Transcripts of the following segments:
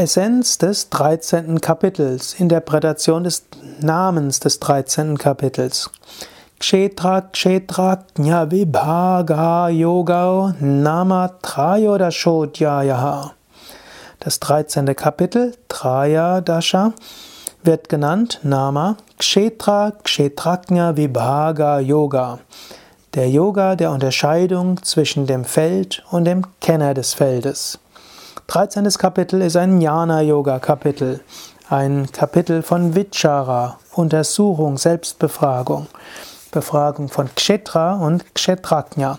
Essenz des 13. Kapitels, Interpretation des Namens des 13. Kapitels. Kshetra Kshetra Kshetrajna Vibhaga Yoga Nama Trayodashodhyayaha. Das 13. Kapitel, Traya Dasha, wird genannt Nama Kshetra Kshetrajna Vibhaga Yoga. Der Yoga der Unterscheidung zwischen dem Feld und dem Kenner des Feldes. 13. Kapitel ist ein Jnana-Yoga-Kapitel, ein Kapitel von Vichara, Untersuchung, Selbstbefragung, Befragung von Kshetra und Kshetrajna.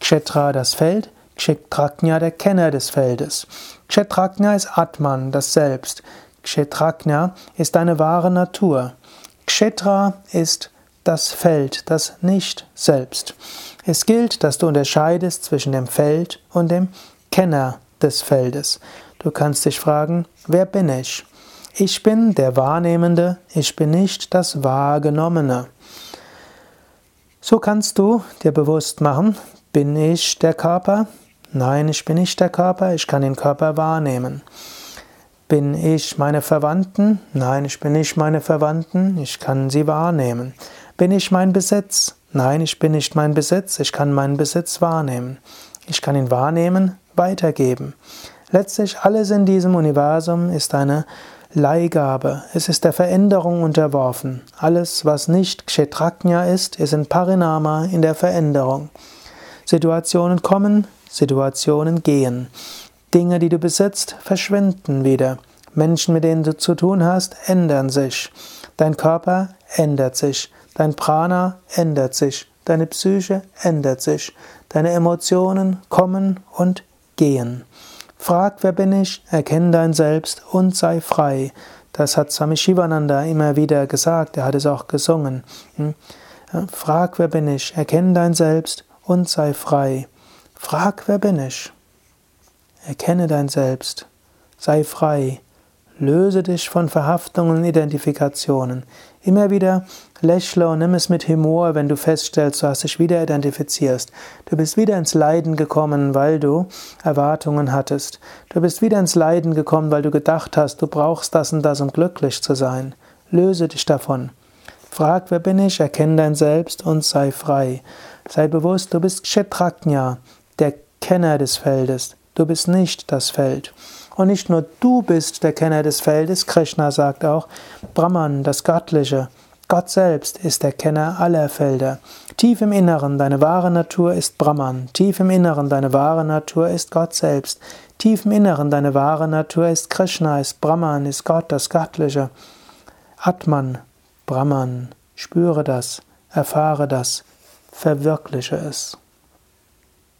Kshetra das Feld, Kshetrajna der Kenner des Feldes. Kshetrajna ist Atman, das Selbst. Kshetrajna ist deine wahre Natur. Kshetra ist das Feld, das Nicht-Selbst. Es gilt, dass du unterscheidest zwischen dem Feld und dem Kenner des Feldes. Du kannst dich fragen, wer bin ich? Ich bin der Wahrnehmende, ich bin nicht das Wahrgenommene. So kannst du dir bewusst machen, bin ich der Körper? Nein, ich bin nicht der Körper, ich kann den Körper wahrnehmen. Bin ich meine Verwandten? Nein, ich bin nicht meine Verwandten, ich kann sie wahrnehmen. Bin ich mein Besitz? Nein, ich bin nicht mein Besitz, ich kann meinen Besitz wahrnehmen. Ich kann ihn wahrnehmen, weitergeben. Letztlich alles in diesem Universum ist eine Leihgabe. Es ist der Veränderung unterworfen. Alles, was nicht Kshetrajna ist, ist in Parinama, in der Veränderung. Situationen kommen, Situationen gehen. Dinge, die du besitzt, verschwinden wieder. Menschen, mit denen du zu tun hast, ändern sich. Dein Körper ändert sich. Dein Prana ändert sich. Deine Psyche ändert sich. Deine Emotionen kommen und gehen. Frag, wer bin ich, erkenne dein Selbst und sei frei. Das hat Swami Shivananda immer wieder gesagt, er hat es auch gesungen. Hm? Frag, wer bin ich, erkenne dein Selbst und sei frei. Frag, wer bin ich. Erkenne dein Selbst, sei frei. Löse dich von Verhaftungen und Identifikationen. Immer wieder lächle und nimm es mit Humor, wenn du feststellst, du hast dich wieder identifizierst. Du bist wieder ins Leiden gekommen, weil du Erwartungen hattest. Du bist wieder ins Leiden gekommen, weil du gedacht hast, du brauchst das und das, um glücklich zu sein. Löse dich davon. Frag, wer bin ich, erkenne dein Selbst und sei frei. Sei bewusst, du bist Kshetrajna, der Kenner des Feldes. Du bist nicht das Feld. Und nicht nur du bist der Kenner des Feldes, Krishna sagt auch, Brahman, das Göttliche, Gott selbst ist der Kenner aller Felder. Tief im Inneren, deine wahre Natur ist Brahman. Tief im Inneren, deine wahre Natur ist Gott selbst. Tief im Inneren, deine wahre Natur ist Krishna, ist Brahman, ist Gott, das Göttliche. Atman, Brahman, spüre das, erfahre das, verwirkliche es.